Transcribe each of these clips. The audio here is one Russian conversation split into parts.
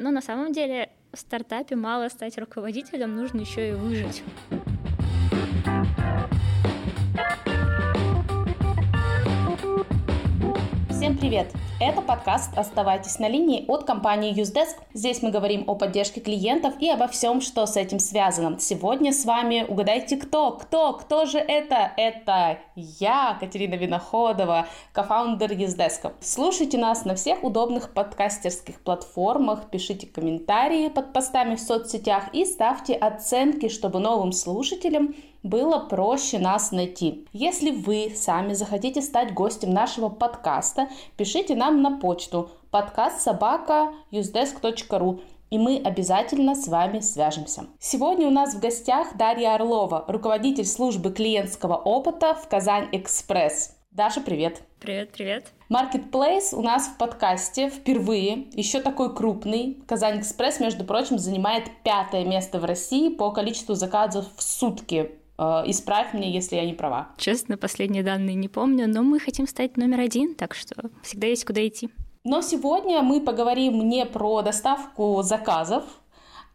Но на самом деле в стартапе мало стать руководителем, нужно еще и выжить. Всем привет! Это подкаст «Оставайтесь на линии» от компании UseDesk. Здесь мы говорим о поддержке клиентов и обо всем, что с этим связано. Сегодня с вами угадайте кто? Кто? Кто же это? Это я, Катерина Виноходова, кофаундер UseDesk. Слушайте нас на всех удобных подкастерских платформах, пишите комментарии под постами в соцсетях и ставьте оценки, чтобы новым слушателям было проще нас найти. Если вы сами захотите стать гостем нашего подкаста, пишите нам на почту подкаст собака usedesk.ru и мы обязательно с вами свяжемся. Сегодня у нас в гостях Дарья Орлова, руководитель службы клиентского опыта в Казань Экспресс. Даша, привет! Привет, привет! Marketplace у нас в подкасте впервые, еще такой крупный. Казань Экспресс, между прочим, занимает пятое место в России по количеству заказов в сутки исправь меня, если я не права. Честно, последние данные не помню, но мы хотим стать номер один, так что всегда есть куда идти. Но сегодня мы поговорим не про доставку заказов,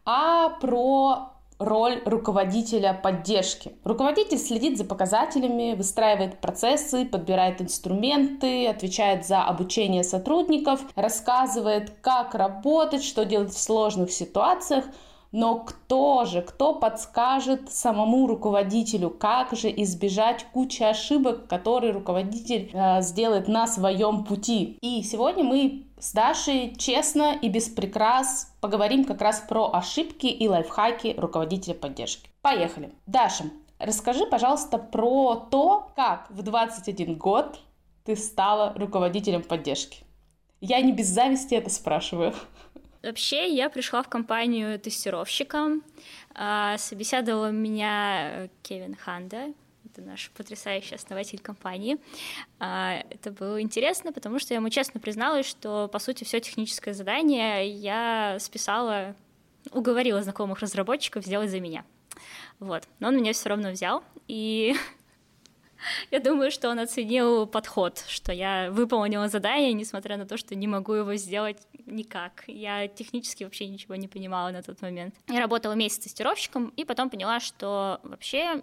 а про роль руководителя поддержки. Руководитель следит за показателями, выстраивает процессы, подбирает инструменты, отвечает за обучение сотрудников, рассказывает, как работать, что делать в сложных ситуациях – но кто же, кто подскажет самому руководителю, как же избежать кучи ошибок, которые руководитель э, сделает на своем пути? И сегодня мы с Дашей честно и без прикрас поговорим как раз про ошибки и лайфхаки руководителя поддержки. Поехали. Даша, расскажи, пожалуйста, про то, как в 21 год ты стала руководителем поддержки. Я не без зависти это спрашиваю. Вообще, я пришла в компанию тестировщиком. А, собеседовал меня Кевин Ханда, это наш потрясающий основатель компании. А, это было интересно, потому что я ему честно призналась, что, по сути, все техническое задание я списала, уговорила знакомых разработчиков сделать за меня. Вот. Но он меня все равно взял, и Я думаю, что он оценил подход, что я выполнила задание, несмотря на то, что не могу его сделать никак. Я технически вообще ничего не понимала на тот момент. Я работала месяц тестировщиком, и потом поняла, что вообще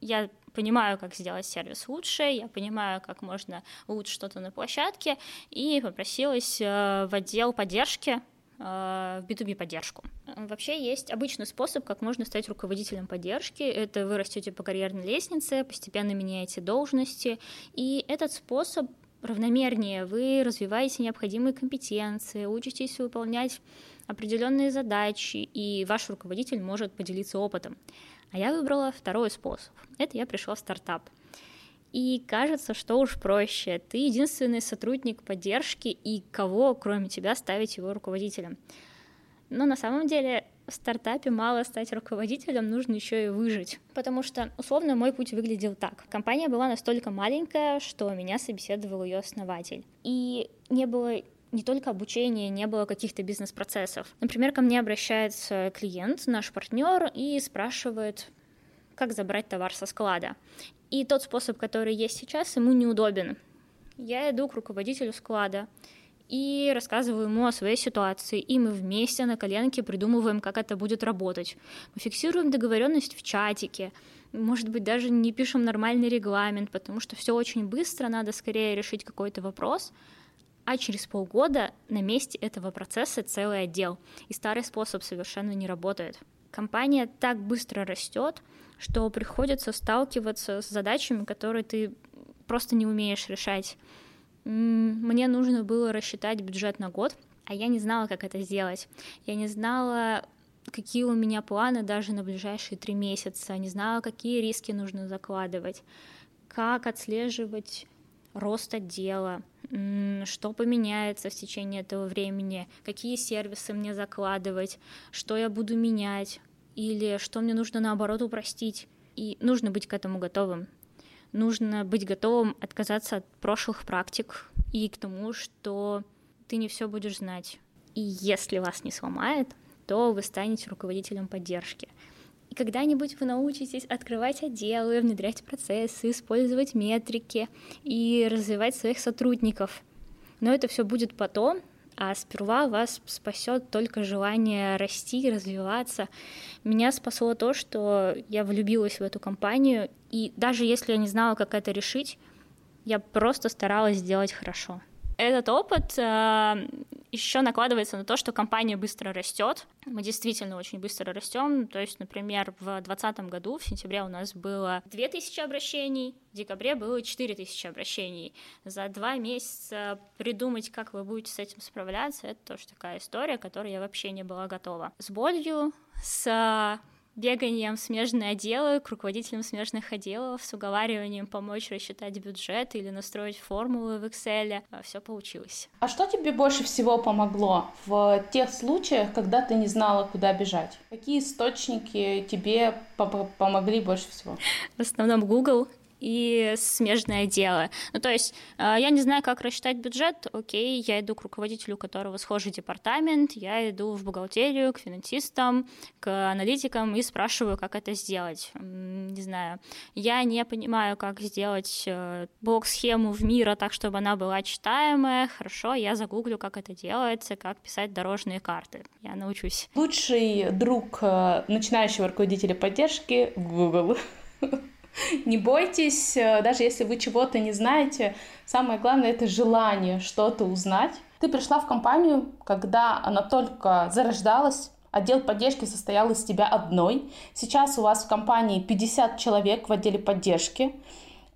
я понимаю, как сделать сервис лучше, я понимаю, как можно улучшить что-то на площадке, и попросилась э, в отдел поддержки в B2B поддержку. Вообще есть обычный способ, как можно стать руководителем поддержки. Это вы растете по карьерной лестнице, постепенно меняете должности. И этот способ равномернее. Вы развиваете необходимые компетенции, учитесь выполнять определенные задачи, и ваш руководитель может поделиться опытом. А я выбрала второй способ. Это я пришла в стартап. И кажется, что уж проще. Ты единственный сотрудник поддержки, и кого, кроме тебя, ставить его руководителем. Но на самом деле в стартапе мало стать руководителем, нужно еще и выжить. Потому что, условно, мой путь выглядел так. Компания была настолько маленькая, что меня собеседовал ее основатель. И не было не только обучения, не было каких-то бизнес-процессов. Например, ко мне обращается клиент, наш партнер, и спрашивает, как забрать товар со склада. И тот способ, который есть сейчас, ему неудобен. Я иду к руководителю склада и рассказываю ему о своей ситуации, и мы вместе на коленке придумываем, как это будет работать. Мы фиксируем договоренность в чатике, может быть, даже не пишем нормальный регламент, потому что все очень быстро, надо скорее решить какой-то вопрос, а через полгода на месте этого процесса целый отдел, и старый способ совершенно не работает. Компания так быстро растет, что приходится сталкиваться с задачами, которые ты просто не умеешь решать. Мне нужно было рассчитать бюджет на год, а я не знала, как это сделать. Я не знала, какие у меня планы даже на ближайшие три месяца, не знала, какие риски нужно закладывать, как отслеживать рост отдела, что поменяется в течение этого времени, какие сервисы мне закладывать, что я буду менять, или что мне нужно наоборот упростить. И нужно быть к этому готовым. Нужно быть готовым отказаться от прошлых практик и к тому, что ты не все будешь знать. И если вас не сломает, то вы станете руководителем поддержки. И когда-нибудь вы научитесь открывать отделы, внедрять процессы, использовать метрики и развивать своих сотрудников. Но это все будет потом, а сперва вас спасет только желание расти, развиваться. Меня спасло то, что я влюбилась в эту компанию, и даже если я не знала, как это решить, я просто старалась сделать хорошо. Этот опыт э, еще накладывается на то, что компания быстро растет. Мы действительно очень быстро растем. То есть, например, в 2020 году, в сентябре у нас было 2000 обращений, в декабре было 4000 обращений. За два месяца придумать, как вы будете с этим справляться, это тоже такая история, которой я вообще не была готова. С болью, с беганием в смежные отделы, к руководителям смежных отделов, с уговариванием помочь рассчитать бюджет или настроить формулы в Excel. А, Все получилось. А что тебе больше всего помогло в тех случаях, когда ты не знала, куда бежать? Какие источники тебе помогли больше всего? В основном Google и смежное дело. Ну, то есть э, я не знаю, как рассчитать бюджет, окей, я иду к руководителю, у которого схожий департамент, я иду в бухгалтерию, к финансистам, к аналитикам и спрашиваю, как это сделать. Не знаю, я не понимаю, как сделать э, блок-схему в мира так, чтобы она была читаемая, хорошо, я загуглю, как это делается, как писать дорожные карты, я научусь. Лучший друг э, начинающего руководителя поддержки — Google. Не бойтесь, э, даже если вы чего-то не знаете, самое главное это желание что-то узнать. Ты пришла в компанию, когда она только зарождалась, отдел поддержки состоял из тебя одной. Сейчас у вас в компании 50 человек в отделе поддержки.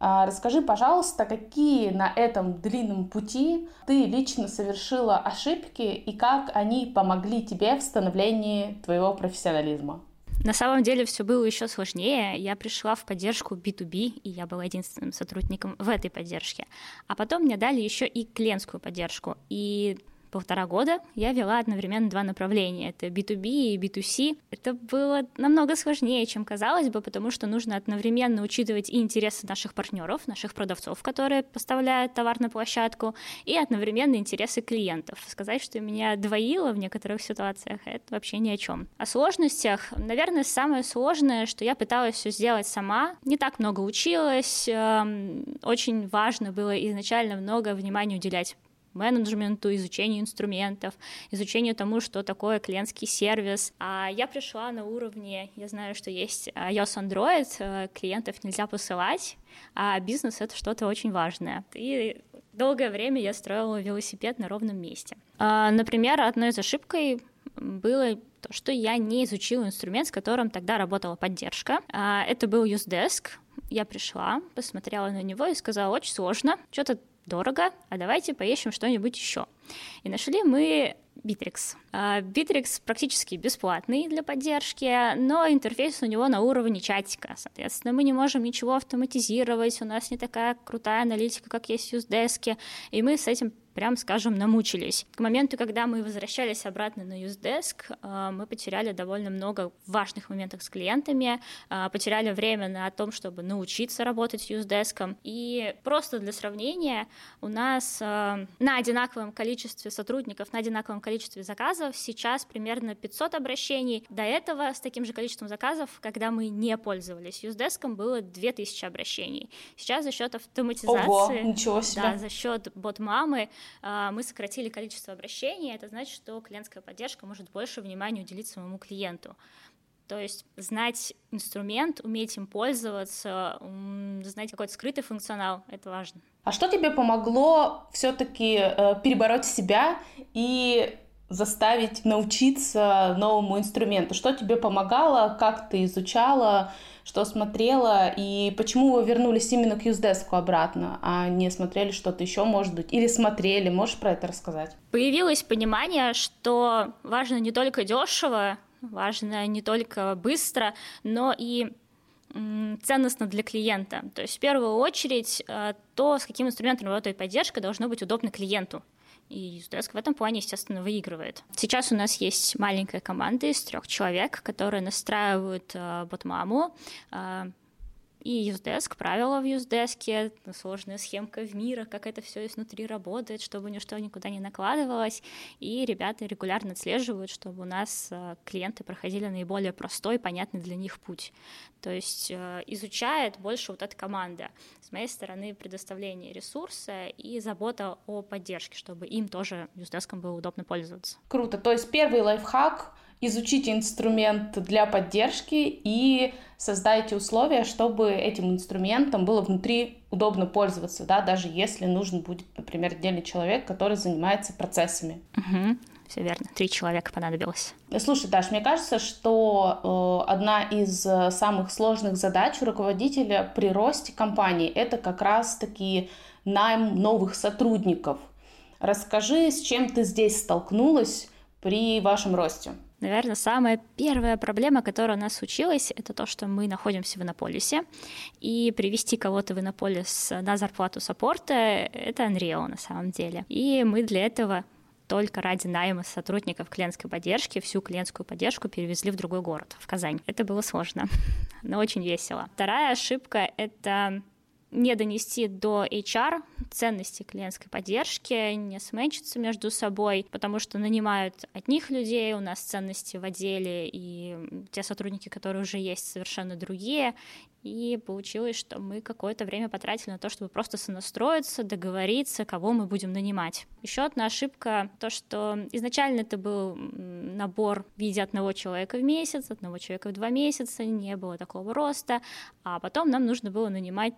А, расскажи, пожалуйста, какие на этом длинном пути ты лично совершила ошибки и как они помогли тебе в становлении твоего профессионализма? На самом деле все было еще сложнее. Я пришла в поддержку B2B, и я была единственным сотрудником в этой поддержке. А потом мне дали еще и клиентскую поддержку. И полтора года я вела одновременно два направления. Это B2B и B2C. Это было намного сложнее, чем казалось бы, потому что нужно одновременно учитывать и интересы наших партнеров, наших продавцов, которые поставляют товар на площадку, и одновременно интересы клиентов. Сказать, что меня двоило в некоторых ситуациях, это вообще ни о чем. О сложностях, наверное, самое сложное, что я пыталась все сделать сама, не так много училась, эм, очень важно было изначально много внимания уделять менеджменту, изучению инструментов, изучению тому, что такое клиентский сервис. А я пришла на уровне, я знаю, что есть iOS Android, э, клиентов нельзя посылать, а бизнес — это что-то очень важное. И долгое время я строила велосипед на ровном месте. А, например, одной из ошибкой было то, что я не изучила инструмент, с которым тогда работала поддержка. А, это был UseDesk. Я пришла, посмотрела на него и сказала, очень сложно, что-то дорого, а давайте поищем что-нибудь еще. И нашли мы Bittrex. Bittrex практически бесплатный для поддержки, но интерфейс у него на уровне чатика. Соответственно, мы не можем ничего автоматизировать, у нас не такая крутая аналитика, как есть в Usedesk, и мы с этим прям скажем, намучились. К моменту, когда мы возвращались обратно на UseDesk, э, мы потеряли довольно много важных моментов с клиентами, э, потеряли время на том, чтобы научиться работать с UseDesk. И просто для сравнения, у нас э, на одинаковом количестве сотрудников, на одинаковом количестве заказов сейчас примерно 500 обращений. До этого с таким же количеством заказов, когда мы не пользовались UseDesk, было 2000 обращений. Сейчас за счет автоматизации, Ого, ничего себе. Да, за счет бот-мамы мы сократили количество обращений, это значит, что клиентская поддержка может больше внимания уделить своему клиенту. То есть знать инструмент, уметь им пользоваться, знать какой-то скрытый функционал, это важно. А что тебе помогло все-таки э, перебороть себя и заставить научиться новому инструменту? Что тебе помогало, как ты изучала, что смотрела, и почему вы вернулись именно к юздеску обратно, а не смотрели что-то еще, может быть, или смотрели, можешь про это рассказать? Появилось понимание, что важно не только дешево, важно не только быстро, но и ценностно для клиента. То есть в первую очередь э, то, с каким инструментом работает поддержка, должно быть удобно клиенту. И Usedesk в этом плане, естественно, выигрывает. Сейчас у нас есть маленькая команда из трех человек, которые настраивают э, ботмаму, э, И UseDesk, правила в UseDesk, сложная схемка в мира, как это все изнутри работает, чтобы ничто никуда не накладывалось. И ребята регулярно отслеживают, чтобы у нас э, клиенты проходили наиболее простой, понятный для них путь. То есть э, изучает больше вот эта команда. С моей стороны предоставление ресурса и забота о поддержке, чтобы им тоже UseDesk было удобно пользоваться. Круто. То есть первый лайфхак изучите инструмент для поддержки и создайте условия, чтобы этим инструментом было внутри удобно пользоваться, да, даже если нужен будет, например, отдельный человек, который занимается процессами. Угу. Все верно, три человека понадобилось. Слушай, Даш, мне кажется, что э, одна из э, самых сложных задач у руководителя при росте компании это как раз-таки найм новых сотрудников. Расскажи, с чем ты здесь столкнулась при вашем росте? Наверное, самая первая проблема, которая у нас случилась, это то, что мы находимся в Иннополисе, и привести кого-то в Иннополис на зарплату саппорта — это Unreal на самом деле. И мы для этого только ради найма сотрудников клиентской поддержки всю клиентскую поддержку перевезли в другой город, в Казань. Это было сложно, но очень весело. Вторая ошибка — это не донести до HR ценности клиентской поддержки, не сменчиться между собой, потому что нанимают одних людей, у нас ценности в отделе, и те сотрудники, которые уже есть, совершенно другие, и получилось, что мы какое-то время потратили на то, чтобы просто сонастроиться, договориться, кого мы будем нанимать. Еще одна ошибка, то, что изначально это был набор в виде одного человека в месяц, одного человека в два месяца, не было такого роста, а потом нам нужно было нанимать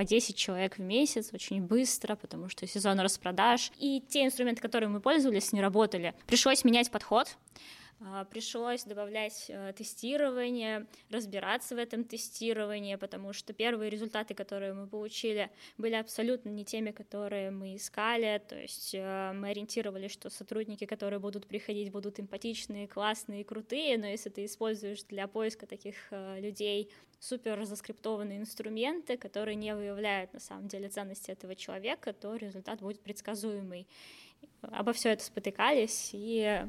по 10 человек в месяц очень быстро, потому что сезон распродаж. И те инструменты, которые мы пользовались, не работали. Пришлось менять подход, пришлось добавлять э, тестирование, разбираться в этом тестировании, потому что первые результаты, которые мы получили, были абсолютно не теми, которые мы искали, то есть э, мы ориентировались, что сотрудники, которые будут приходить, будут эмпатичные, классные, крутые, но если ты используешь для поиска таких э, людей супер заскриптованные инструменты, которые не выявляют на самом деле ценности этого человека, то результат будет предсказуемый. Обо все это спотыкались, и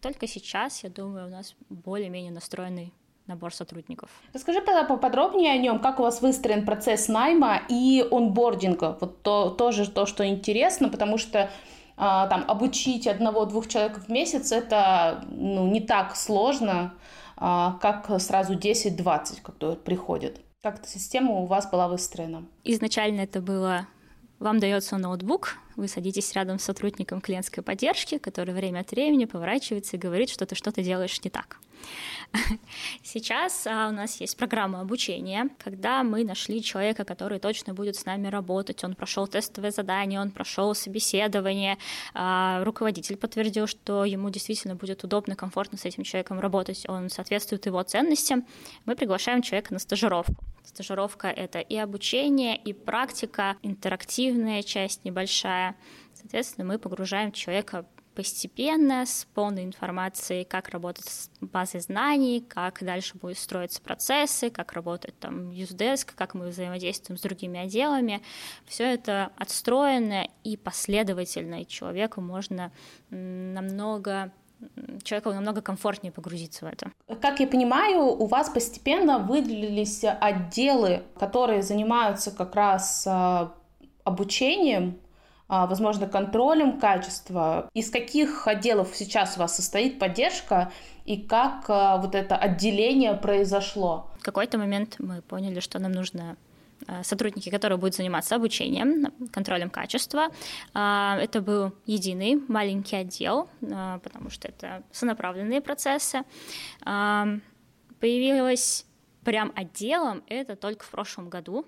только сейчас, я думаю, у нас более-менее настроенный набор сотрудников. Расскажи тогда поподробнее о нем, как у вас выстроен процесс найма и онбординга. Вот то, тоже то, что интересно, потому что а, там обучить одного-двух человек в месяц это ну, не так сложно, а, как сразу 10-20, которые приходят. Как эта система у вас была выстроена? Изначально это было вам дается ноутбук, вы садитесь рядом с сотрудником клиентской поддержки, который время от времени поворачивается и говорит, что ты что-то делаешь не так. Сейчас а, у нас есть программа обучения, когда мы нашли человека, который точно будет с нами работать. Он прошел тестовое задание, он прошел собеседование. А, руководитель подтвердил, что ему действительно будет удобно, комфортно с этим человеком работать. Он соответствует его ценностям. Мы приглашаем человека на стажировку. Стажировка — это и обучение, и практика, интерактивная часть небольшая. Соответственно, мы погружаем человека постепенно, с полной информацией, как работать с базой знаний, как дальше будут строиться процессы, как работает там UseDesk, как мы взаимодействуем с другими отделами. Все это отстроено и последовательно, и человеку можно намного человеку намного комфортнее погрузиться в это. Как я понимаю, у вас постепенно выделились отделы, которые занимаются как раз а, обучением, возможно, контролем качества. Из каких отделов сейчас у вас состоит поддержка и как а, вот это отделение произошло? В какой-то момент мы поняли, что нам нужно Э, сотрудники, которые будут заниматься обучением, контролем качества. А, это был единый маленький отдел, потому что это сонаправленные процессы. А, появилось прям отделом это только в прошлом году.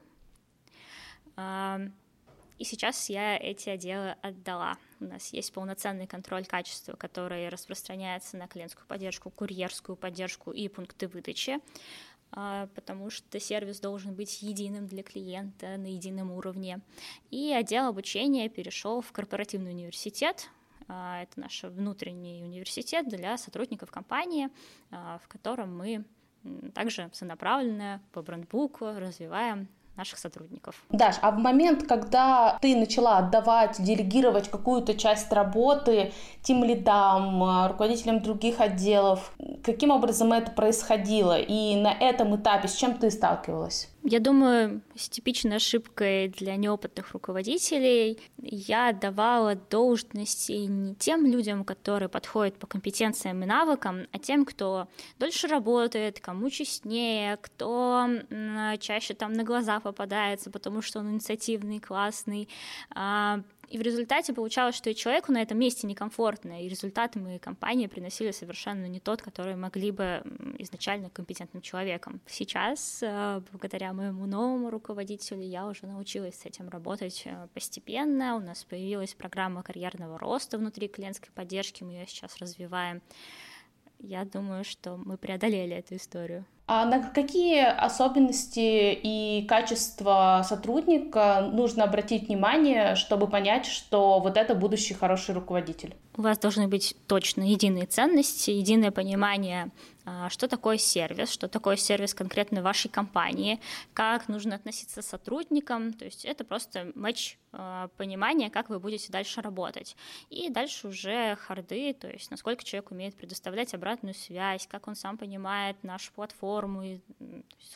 И сейчас я эти отделы отдала. У нас есть полноценный контроль качества, который распространяется на клиентскую поддержку, курьерскую поддержку и пункты выдачи. А, потому что сервис должен быть единым для клиента на едином уровне. И отдел обучения перешел в корпоративный университет, а, это наш внутренний университет для сотрудников компании, а, в котором мы также сонаправленно по брендбуку развиваем наших сотрудников. Даш, а в момент, когда ты начала отдавать, делегировать какую-то часть работы тем лидам, руководителям других отделов, каким образом это происходило? И на этом этапе с чем ты сталкивалась? Я думаю, с типичной ошибкой для неопытных руководителей я давала должности не тем людям, которые подходят по компетенциям и навыкам, а тем, кто дольше работает, кому честнее, кто чаще там на глаза попадается, потому что он инициативный, классный, а, и в результате получалось, что и человеку на этом месте некомфортно, и результаты мы компании приносили совершенно не тот, который могли бы изначально компетентным человеком. Сейчас, э, благодаря моему новому руководителю, я уже научилась с этим работать э, постепенно. У нас появилась программа карьерного роста внутри клиентской поддержки, мы ее сейчас развиваем. Я думаю, что мы преодолели эту историю. А на какие особенности и качества сотрудника нужно обратить внимание, чтобы понять, что вот это будущий хороший руководитель? У вас должны быть точно единые ценности, единое понимание а, что такое сервис, что такое сервис конкретно вашей компании, как нужно относиться к сотрудникам, то есть это просто матч а, понимания, как вы будете дальше работать. И дальше уже харды, то есть насколько человек умеет предоставлять обратную связь, как он сам понимает нашу платформу. И,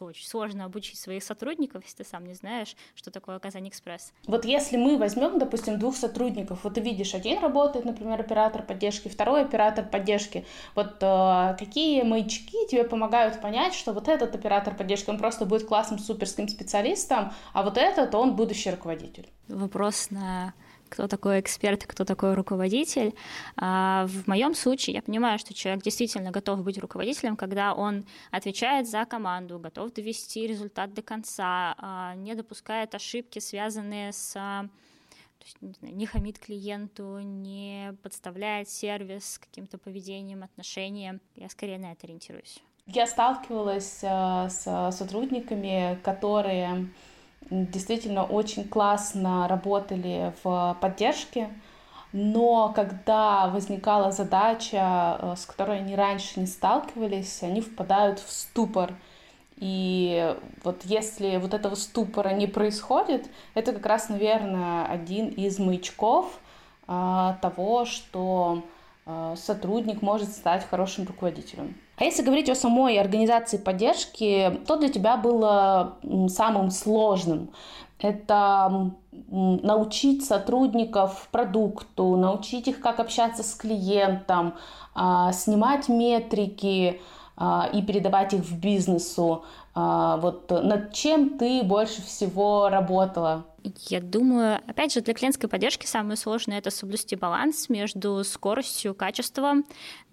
очень сложно обучить своих сотрудников, если ты сам не знаешь, что такое Казань Экспресс. Вот если мы возьмем, допустим, двух сотрудников, вот ты видишь, один работает, например, оператор поддержки, второй оператор поддержки, вот э, какие маячки тебе помогают понять, что вот этот оператор поддержки, он просто будет классным суперским специалистом, а вот этот, он будущий руководитель. Вопрос на кто такой эксперт, кто такой руководитель. А, в моем случае я понимаю, что человек действительно готов быть руководителем, когда он отвечает за команду, готов довести результат до конца, а, не допускает ошибки, связанные с есть, не, знаю, не хамит клиенту, не подставляет сервис каким-то поведением, отношением. Я скорее на это ориентируюсь. Я сталкивалась с сотрудниками, которые действительно очень классно работали в поддержке, но когда возникала задача, э, с которой они раньше не сталкивались, они впадают в ступор — и вот если вот этого ступора не происходит, это как раз, наверное, один из маячков а, того, что а, сотрудник может стать хорошим руководителем. А если говорить о самой организации поддержки, то для тебя было самым сложным? Это научить сотрудников продукту, научить их, как общаться с клиентом, а, снимать метрики, а, и передавать их в бизнесу. А, вот над чем ты больше всего работала? Я думаю, опять же, для клиентской поддержки самое сложное — это соблюсти баланс между скоростью, качеством,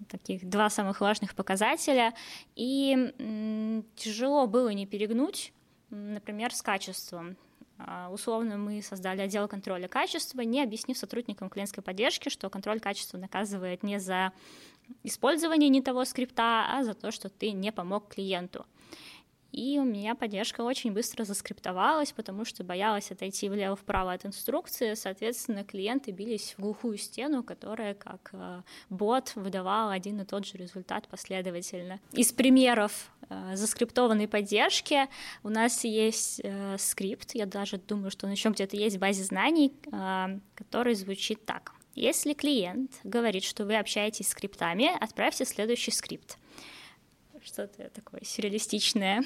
таких два самых важных показателя. И тяжело было не перегнуть, например, с качеством. А, условно, мы создали отдел контроля качества, не объяснив сотрудникам клиентской поддержки, что контроль качества наказывает не за использование не того скрипта, а за то, что ты не помог клиенту. И у меня поддержка очень быстро заскриптовалась, потому что боялась отойти влево-вправо от инструкции. Соответственно, клиенты бились в глухую стену, которая как э, бот выдавал один и тот же результат последовательно. Из примеров э, заскриптованной поддержки у нас есть э, скрипт, я даже думаю, что он еще где-то есть в базе знаний, который звучит так. Если клиент говорит, что вы общаетесь с скриптами, отправьте следующий скрипт. Что-то такое сюрреалистичное.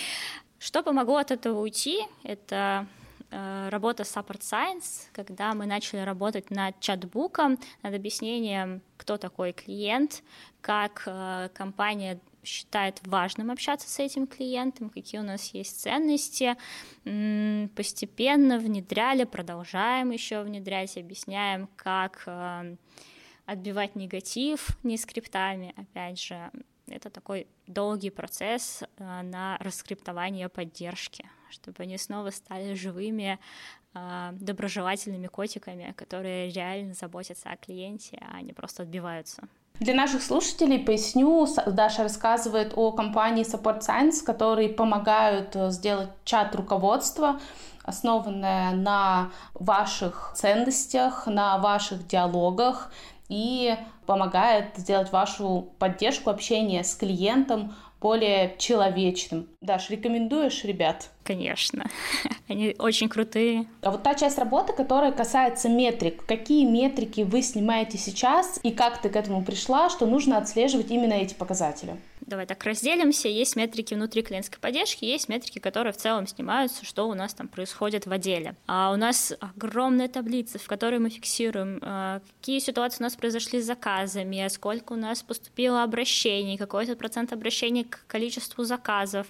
Что помогло от этого уйти? Это э, работа Support Science, когда мы начали работать над чатбуком, над объяснением, кто такой клиент, как э, компания считает важным общаться с этим клиентом, какие у нас есть ценности. Постепенно внедряли, продолжаем еще внедрять, объясняем, как э, отбивать негатив не скриптами, опять же. Это такой долгий процесс э, на раскриптование поддержки, чтобы они снова стали живыми, э, доброжелательными котиками, которые реально заботятся о клиенте, а не просто отбиваются. Для наших слушателей поясню, Даша рассказывает о компании Support Science, которые помогают э, сделать чат руководства, основанное на ваших ценностях, на ваших диалогах и помогает сделать вашу поддержку общения с клиентом более человечным. Даш, рекомендуешь ребят? Конечно, они очень крутые. А вот та часть работы, которая касается метрик, какие метрики вы снимаете сейчас и как ты к этому пришла, что нужно отслеживать именно эти показатели? Давай так разделимся. Есть метрики внутри клиентской поддержки, есть метрики, которые в целом снимаются, что у нас там происходит в отделе. А у нас огромная таблица, в которой мы фиксируем, а, какие ситуации у нас произошли с заказами, сколько у нас поступило обращений, какой это процент обращений к количеству заказов,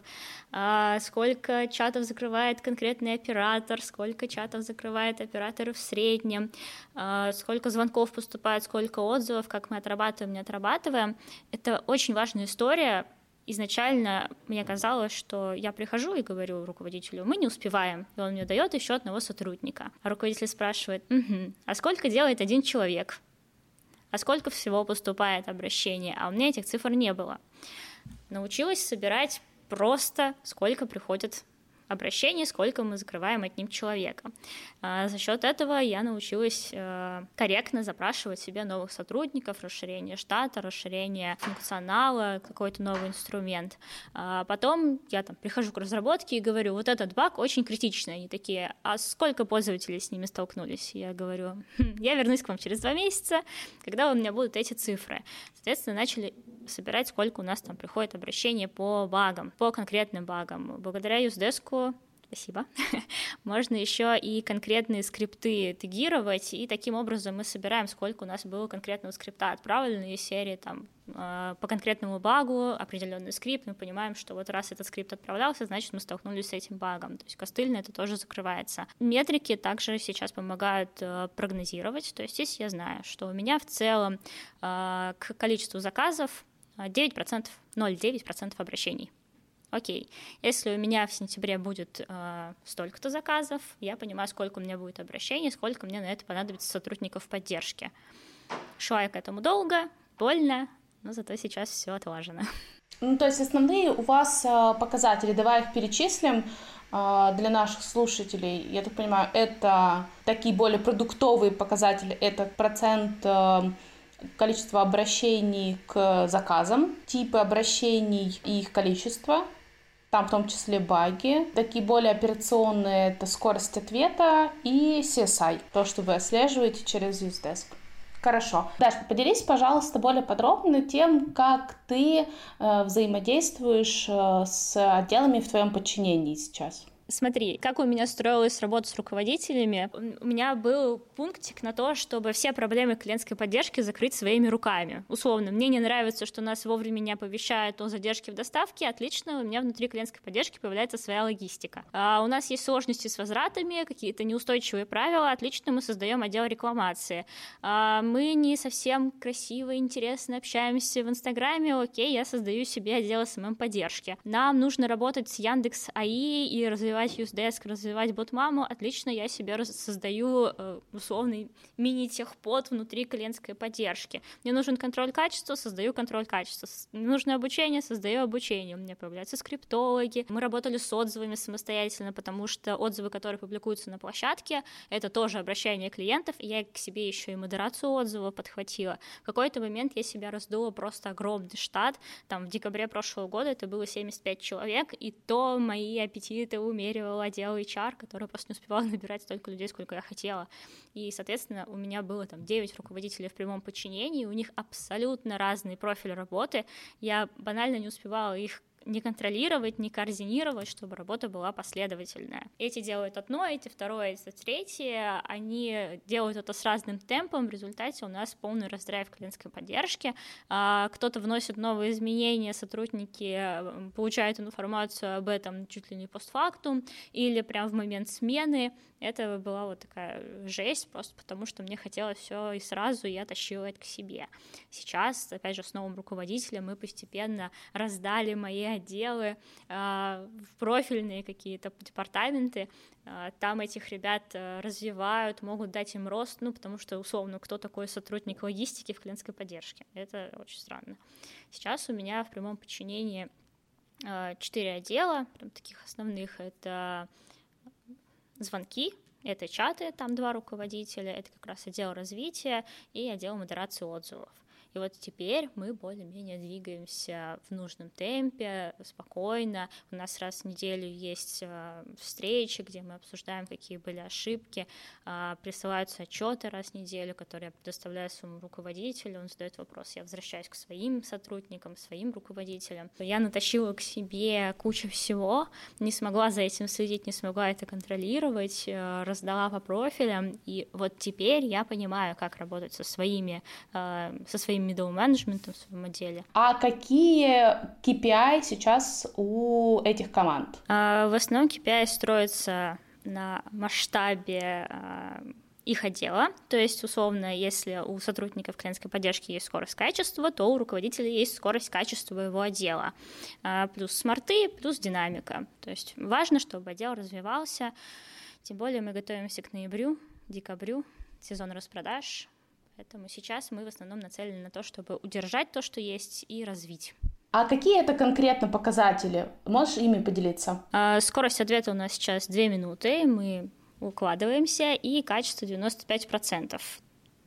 сколько чатов закрывает конкретный оператор, сколько чатов закрывает операторы в среднем, а, сколько звонков поступает, сколько отзывов, как мы отрабатываем, не отрабатываем. Это очень важная история. Изначально мне казалось, что я прихожу и говорю руководителю, мы не успеваем, и он мне дает еще одного сотрудника. А руководитель спрашивает, угу, а сколько делает один человек? А сколько всего поступает обращение? А у меня этих цифр не было. Научилась собирать просто сколько приходит обращений, сколько мы закрываем одним человека. А за счет этого я научилась э, корректно запрашивать себе новых сотрудников, расширение штата, расширение функционала, какой-то новый инструмент. А потом я там прихожу к разработке и говорю, вот этот баг очень критичный. Они такие, а сколько пользователей с ними столкнулись? Я говорю, хм, я вернусь к вам через два месяца, когда у меня будут эти цифры. Соответственно, начали собирать, сколько у нас там приходит обращений по багам, по конкретным багам. Благодаря юздеску спасибо. Можно еще и конкретные скрипты тегировать, и таким образом мы собираем, сколько у нас было конкретного скрипта отправлено из серии там э, по конкретному багу определенный скрипт, мы понимаем, что вот раз этот скрипт отправлялся, значит, мы столкнулись с этим багом. То есть костыльно это тоже закрывается. Метрики также сейчас помогают э, прогнозировать. То есть здесь я знаю, что у меня в целом э, к количеству заказов 9%, 0,9% обращений. Окей, если у меня в сентябре будет э, столько-то заказов, я понимаю, сколько у меня будет обращений, сколько мне на это понадобится сотрудников поддержки. Шла я к этому долго, больно, но зато сейчас все отлажено. Ну, то есть основные у вас э, показатели, давай их перечислим для наших слушателей. Я так понимаю, это такие более продуктовые показатели, это процент количество обращений к заказам, типы обращений и их количество, там в том числе баги. Такие более операционные — это скорость ответа и CSI, то, что вы отслеживаете через UseDesk. Хорошо. Даш, поделись, пожалуйста, более подробно тем, как ты э, взаимодействуешь э, с отделами в твоем подчинении сейчас. Смотри, как у меня строилась работа с руководителями. У меня был пунктик на то, чтобы все проблемы клиентской поддержки закрыть своими руками. Условно, мне не нравится, что нас вовремя не оповещают о задержке в доставке. Отлично, у меня внутри клиентской поддержки появляется своя логистика. А у нас есть сложности с возвратами, какие-то неустойчивые правила. Отлично, мы создаем отдел рекламации. А мы не совсем красиво, интересно общаемся в Инстаграме. Окей, я создаю себе отдел СММ-поддержки. Нам нужно работать с Яндекс АИ и развивать развивать UseDesk, развивать ботмаму, отлично я себе создаю э, условный мини-техпод внутри клиентской поддержки. Мне нужен контроль качества, создаю контроль качества. Мне нужно обучение, создаю обучение. У меня появляются скриптологи. Мы работали с отзывами самостоятельно, потому что отзывы, которые публикуются на площадке, это тоже обращение клиентов. Я к себе еще и модерацию отзывов подхватила. В какой-то момент я себя раздула просто огромный штат. Там в декабре прошлого года это было 75 человек, и то мои аппетиты умели мерила отдел HR, который просто не успевал набирать столько людей, сколько я хотела. И, соответственно, у меня было там 9 руководителей в прямом подчинении, у них абсолютно разный профиль работы. Я банально не успевала их не контролировать, не координировать, чтобы работа была последовательная. Эти делают одно, эти второе, эти третье. Они делают это с разным темпом. В результате у нас полный раздрайв клиентской поддержки. А, кто-то вносит новые изменения, сотрудники получают информацию об этом чуть ли не постфактум или прямо в момент смены. Это была вот такая жесть, просто потому что мне хотелось все и сразу, и я тащила это к себе. Сейчас, опять же, с новым руководителем мы постепенно раздали мои отделы э, в профильные какие-то департаменты, э, там этих ребят э, развивают, могут дать им рост, ну, потому что, условно, кто такой сотрудник логистики в клиентской поддержке? Это очень странно. Сейчас у меня в прямом подчинении четыре отдела, прям таких основных, это звонки, Это чаты, там два руководителя, это как раз отдел развития и отдел модерации отзывов. И вот теперь мы более-менее двигаемся в нужном темпе, спокойно. У нас раз в неделю есть э, встречи, где мы обсуждаем, какие были ошибки. А, присылаются отчеты раз в неделю, которые я предоставляю своему руководителю. Он задает вопрос. Я возвращаюсь к своим сотрудникам, своим руководителям. Я натащила к себе кучу всего, не смогла за этим следить, не смогла это контролировать, э, раздала по профилям. И вот теперь я понимаю, как работать со своими, э, со своими своим middle менеджментом в своем отделе. А какие KPI сейчас у этих команд? А, в основном KPI строится на масштабе а, их отдела. То есть, условно, если у сотрудников клиентской поддержки есть скорость качества, то у руководителя есть скорость качества его отдела. А, плюс смарты, плюс динамика. То есть важно, чтобы отдел развивался. Тем более мы готовимся к ноябрю, декабрю, сезон распродаж. Поэтому сейчас мы в основном нацелены на то, чтобы удержать то, что есть, и развить. А какие это конкретно показатели? Можешь ими поделиться? А, скорость ответа у нас сейчас 2 минуты, мы укладываемся, и качество 95%.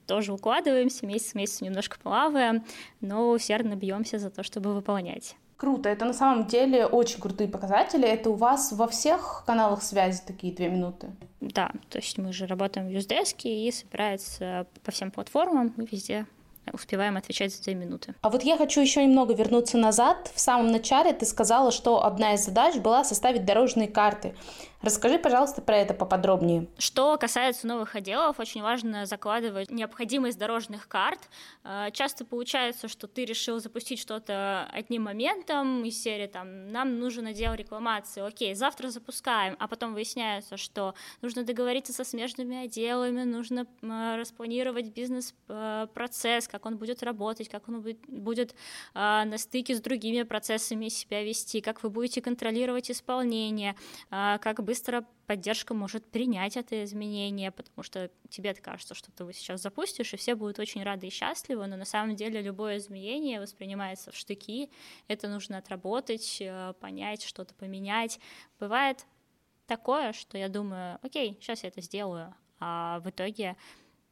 Тоже укладываемся, месяц к месяцу немножко плаваем, но усердно бьемся за то, чтобы выполнять. Круто, это на самом деле очень крутые показатели. Это у вас во всех каналах связи такие две минуты? Да, то есть мы же работаем в Юздеске и собирается по всем платформам, мы везде успеваем отвечать за две минуты. А вот я хочу еще немного вернуться назад. В самом начале ты сказала, что одна из задач была составить дорожные карты. Расскажи, пожалуйста, про это поподробнее. Что касается новых отделов, очень важно закладывать необходимость дорожных карт. Э, часто получается, что ты решил запустить что-то одним моментом из серии там «нам нужен отдел рекламации», окей, завтра запускаем, а потом выясняется, что нужно договориться со смежными отделами, нужно распланировать бизнес-процесс, как он будет работать, как он будет э, на стыке с другими процессами себя вести, как вы будете контролировать исполнение, э, как быстро быстро поддержка может принять это изменение, потому что тебе кажется, что ты его сейчас запустишь, и все будут очень рады и счастливы, но на самом деле любое изменение воспринимается в штыки, это нужно отработать, э, понять, что-то поменять. Бывает такое, что я думаю, окей, сейчас я это сделаю, а в итоге,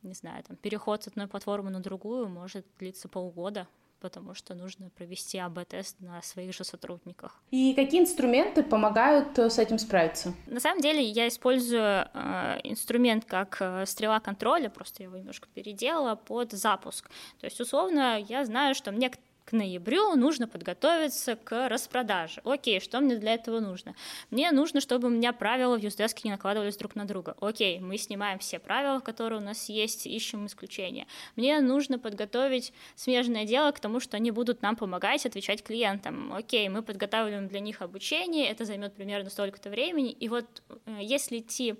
не знаю, там, переход с одной платформы на другую может длиться полгода, потому что нужно провести АБ-тест на своих же сотрудниках. И какие инструменты помогают э, с этим справиться? На самом деле я использую э, инструмент как э, стрела контроля, просто я его немножко переделала под запуск. То есть, условно, я знаю, что мне к ноябрю нужно подготовиться к распродаже. Окей, что мне для этого нужно? Мне нужно, чтобы у меня правила в Юздеске не накладывались друг на друга. Окей, мы снимаем все правила, которые у нас есть, ищем исключения. Мне нужно подготовить смежное дело к тому, что они будут нам помогать отвечать клиентам. Окей, мы подготавливаем для них обучение, это займет примерно столько-то времени. И вот э, если идти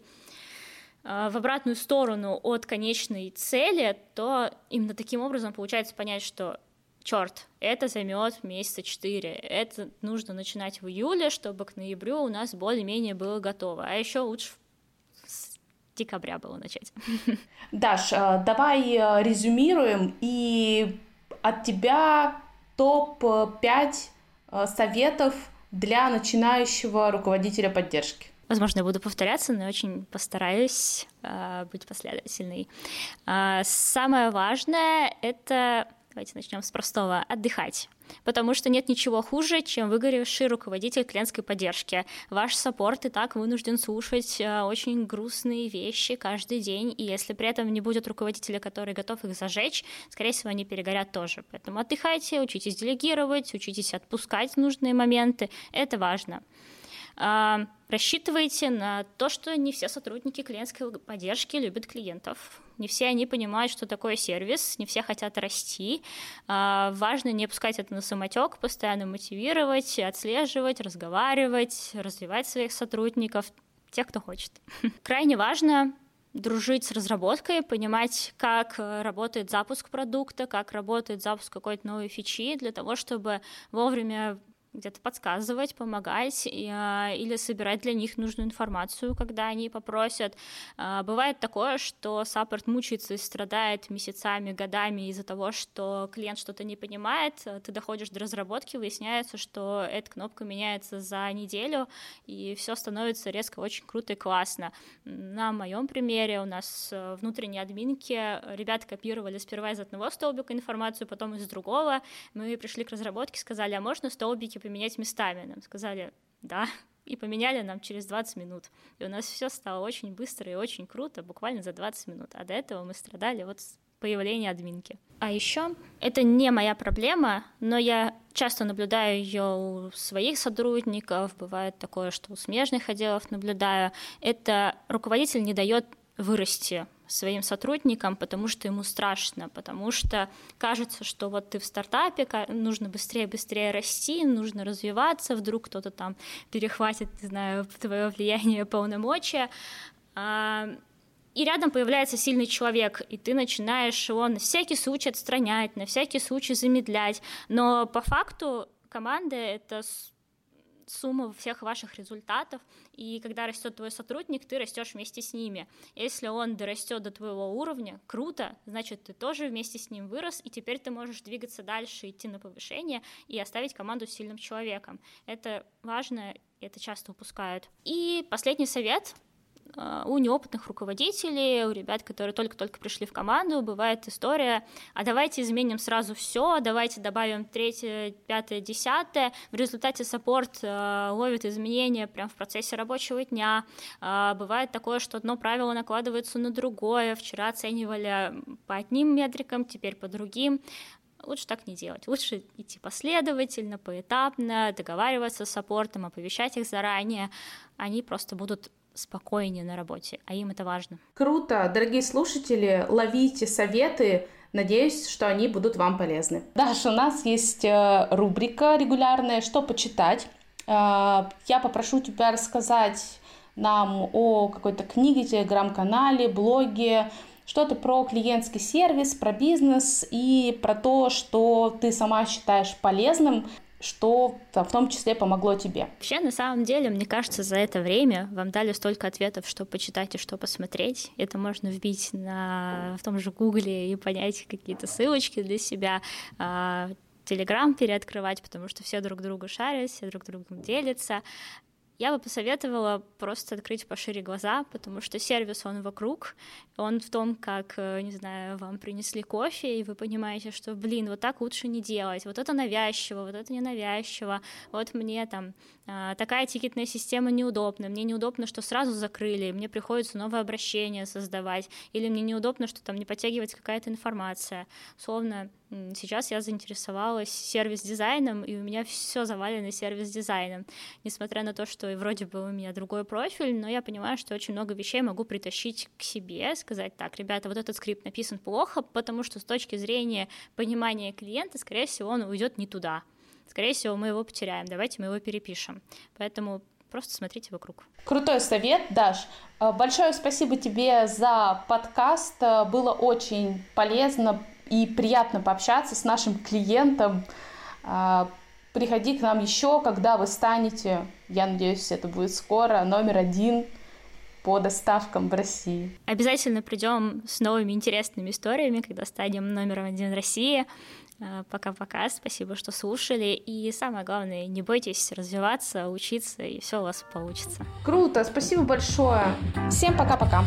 э, в обратную сторону от конечной цели, то именно таким образом получается понять, что черт, это займет месяца четыре, это нужно начинать в июле, чтобы к ноябрю у нас более-менее было готово, а еще лучше с декабря было начать. Даш, э, давай э, резюмируем, и от тебя топ-5 э, советов для начинающего руководителя поддержки. Возможно, я буду повторяться, но очень постараюсь э, быть последовательной. Э, самое важное — это Давайте начнем с простого. Отдыхать. Потому что нет ничего хуже, чем выгоревший руководитель клиентской поддержки. Ваш саппорт и так вынужден слушать э, очень грустные вещи каждый день, и если при этом не будет руководителя, который готов их зажечь, скорее всего, они перегорят тоже. Поэтому отдыхайте, учитесь делегировать, учитесь отпускать нужные моменты. Это важно. А, рассчитывайте на то, что не все сотрудники клиентской поддержки любят клиентов. Не все они понимают, что такое сервис, не все хотят расти. А, важно не опускать это на самотек, постоянно мотивировать, отслеживать, разговаривать, развивать своих сотрудников, тех, кто хочет. Крайне важно дружить с разработкой, понимать, как работает запуск продукта, как работает запуск какой-то новой фичи, для того, чтобы вовремя где-то подсказывать, помогать а, или собирать для них нужную информацию, когда они попросят. А, бывает такое, что саппорт мучается и страдает месяцами, годами из-за того, что клиент что-то не понимает, ты доходишь до разработки, выясняется, что эта кнопка меняется за неделю, и все становится резко очень круто и классно. На моем примере у нас э, внутренние админки, ребята копировали сперва из одного столбика информацию, потом из другого. Мы пришли к разработке, сказали, а можно столбики поменять местами. Нам сказали, да, и поменяли нам через 20 минут. И у нас все стало очень быстро и очень круто, буквально за 20 минут. А до этого мы страдали вот с появления админки. А еще это не моя проблема, но я часто наблюдаю ее у своих сотрудников, бывает такое, что у смежных отделов наблюдаю. Это руководитель не дает вырасти своим сотрудникам, потому что ему страшно, потому что кажется, что вот ты в стартапе, нужно быстрее, быстрее расти, нужно развиваться, вдруг кто-то там перехватит, не знаю, твое влияние, полномочия. А, и рядом появляется сильный человек, и ты начинаешь его на всякий случай отстранять, на всякий случай замедлять. Но по факту команда — это сумма всех ваших результатов, и когда растет твой сотрудник, ты растешь вместе с ними. Если он дорастет до твоего уровня, круто, значит, ты тоже вместе с ним вырос, и теперь ты можешь двигаться дальше, идти на повышение и оставить команду сильным человеком. Это важно, это часто упускают. И последний совет у неопытных руководителей, у ребят, которые только-только пришли в команду, бывает история, а давайте изменим сразу все, давайте добавим третье, пятое, десятое. В результате саппорт э, ловит изменения прямо в процессе рабочего дня. Э, бывает такое, что одно правило накладывается на другое. Вчера оценивали по одним метрикам, теперь по другим лучше так не делать. Лучше идти последовательно, поэтапно, договариваться с саппортом, оповещать их заранее. Они просто будут спокойнее на работе, а им это важно. Круто, дорогие слушатели, ловите советы, Надеюсь, что они будут вам полезны. Даша, у нас есть э, рубрика регулярная «Что почитать?». Э, я попрошу тебя рассказать нам о какой-то книге, телеграм-канале, блоге, что-то про клиентский сервис, про бизнес и про то, что ты сама считаешь полезным что в том числе помогло тебе? Вообще, на самом деле, мне кажется, за это время вам дали столько ответов, что почитать и что посмотреть. Это можно вбить на, в том же Гугле и понять какие-то ссылочки для себя. Телеграм переоткрывать, потому что все друг друга шарят, все друг другом делятся. Я бы посоветовала просто открыть пошире глаза, потому что сервис, он вокруг, он в том, как, э, не знаю, вам принесли кофе, и вы понимаете, что, блин, вот так лучше не делать, вот это навязчиво, вот это не навязчиво, вот мне там а, такая тикетная система неудобна, мне неудобно, что сразу закрыли, мне приходится новое обращение создавать, или мне неудобно, что там не подтягивается какая-то информация. Словно сейчас я заинтересовалась сервис-дизайном, и у меня все завалено сервис-дизайном. Несмотря на то, что вроде бы у меня другой профиль, но я понимаю, что очень много вещей могу притащить к себе, сказать, так, ребята, вот этот скрипт написан плохо, потому что с точки зрения понимания клиента, скорее всего, он уйдет не туда скорее всего, мы его потеряем, давайте мы его перепишем. Поэтому просто смотрите вокруг. Крутой совет, Даш. Э, большое спасибо тебе за подкаст. Э, было очень полезно и приятно пообщаться с нашим клиентом. Э, приходи к нам еще, когда вы станете, я надеюсь, это будет скоро, номер один по доставкам в России. Обязательно придем с новыми интересными историями, когда станем номером один в России. Э, пока-пока, спасибо, что слушали. И самое главное, не бойтесь развиваться, учиться, и все у вас получится. Круто, спасибо большое. Всем пока-пока.